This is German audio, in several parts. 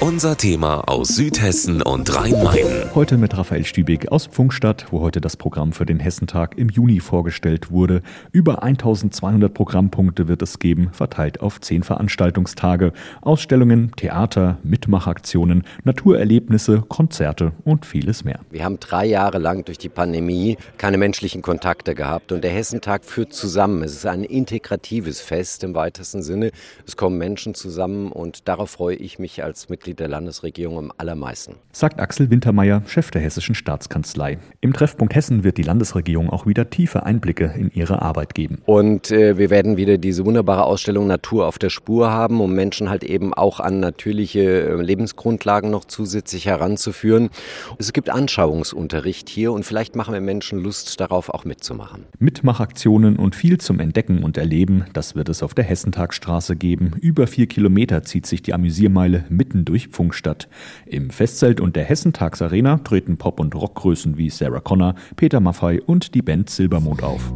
Unser Thema aus Südhessen und Rhein-Main. Heute mit Raphael Stübig aus Pfungstadt, wo heute das Programm für den Hessentag im Juni vorgestellt wurde. Über 1200 Programmpunkte wird es geben, verteilt auf zehn Veranstaltungstage. Ausstellungen, Theater, Mitmachaktionen, Naturerlebnisse, Konzerte und vieles mehr. Wir haben drei Jahre lang durch die Pandemie keine menschlichen Kontakte gehabt und der Hessentag führt zusammen. Es ist ein integratives Fest im weitesten Sinne. Es kommen Menschen zusammen und darauf freue ich mich als Mitglied Mitglied der Landesregierung am allermeisten. Sagt Axel Wintermeyer, Chef der Hessischen Staatskanzlei. Im Treffpunkt Hessen wird die Landesregierung auch wieder tiefe Einblicke in ihre Arbeit geben. Und äh, wir werden wieder diese wunderbare Ausstellung Natur auf der Spur haben, um Menschen halt eben auch an natürliche äh, Lebensgrundlagen noch zusätzlich heranzuführen. Es gibt Anschauungsunterricht hier und vielleicht machen wir Menschen Lust darauf auch mitzumachen. Mitmachaktionen und viel zum Entdecken und Erleben, das wird es auf der Hessentagstraße geben. Über vier Kilometer zieht sich die Amüsiermeile mitten durch Durchfunk statt. Im Festzelt und der Hessentagsarena treten Pop- und Rockgrößen wie Sarah Connor, Peter Maffay und die Band Silbermond auf.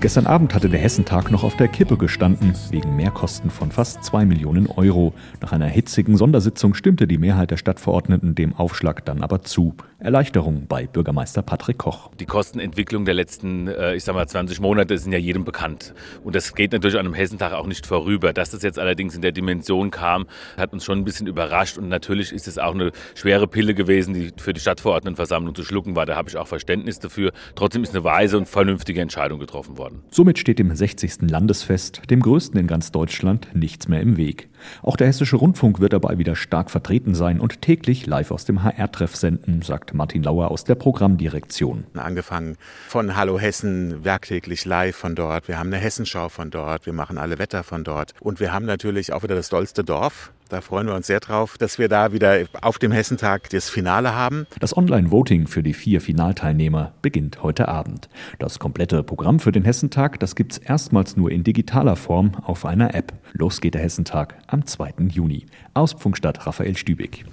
Gestern Abend hatte der Hessentag noch auf der Kippe gestanden, wegen Mehrkosten von fast 2 Millionen Euro. Nach einer hitzigen Sondersitzung stimmte die Mehrheit der Stadtverordneten dem Aufschlag dann aber zu. Erleichterung bei Bürgermeister Patrick Koch. Die Kostenentwicklung der letzten, äh, ich sag mal, 20 Monate sind ja jedem bekannt. Und das geht natürlich an einem Hessentag auch nicht vorüber. Dass das jetzt allerdings in der Dimension kam, hat uns schon ein bisschen überrascht. Und natürlich ist es auch eine schwere Pille gewesen, die für die Stadtverordnetenversammlung zu schlucken war. Da habe ich auch Verständnis dafür. Trotzdem ist eine weise und vernünftige Entscheidung getroffen worden. Somit steht dem 60. Landesfest, dem größten in ganz Deutschland, nichts mehr im Weg. Auch der Hessische Rundfunk wird dabei wieder stark vertreten sein und täglich live aus dem HR-Treff senden, sagt sagt Martin Lauer aus der Programmdirektion. Angefangen von Hallo Hessen, werktäglich live von dort. Wir haben eine Hessenschau von dort. Wir machen alle Wetter von dort. Und wir haben natürlich auch wieder das dollste Dorf. Da freuen wir uns sehr drauf, dass wir da wieder auf dem Hessentag das Finale haben. Das Online-Voting für die vier Finalteilnehmer beginnt heute Abend. Das komplette Programm für den Hessentag, das gibt's erstmals nur in digitaler Form auf einer App. Los geht der Hessentag am 2. Juni. Aus Funkstadt Raphael Stübig.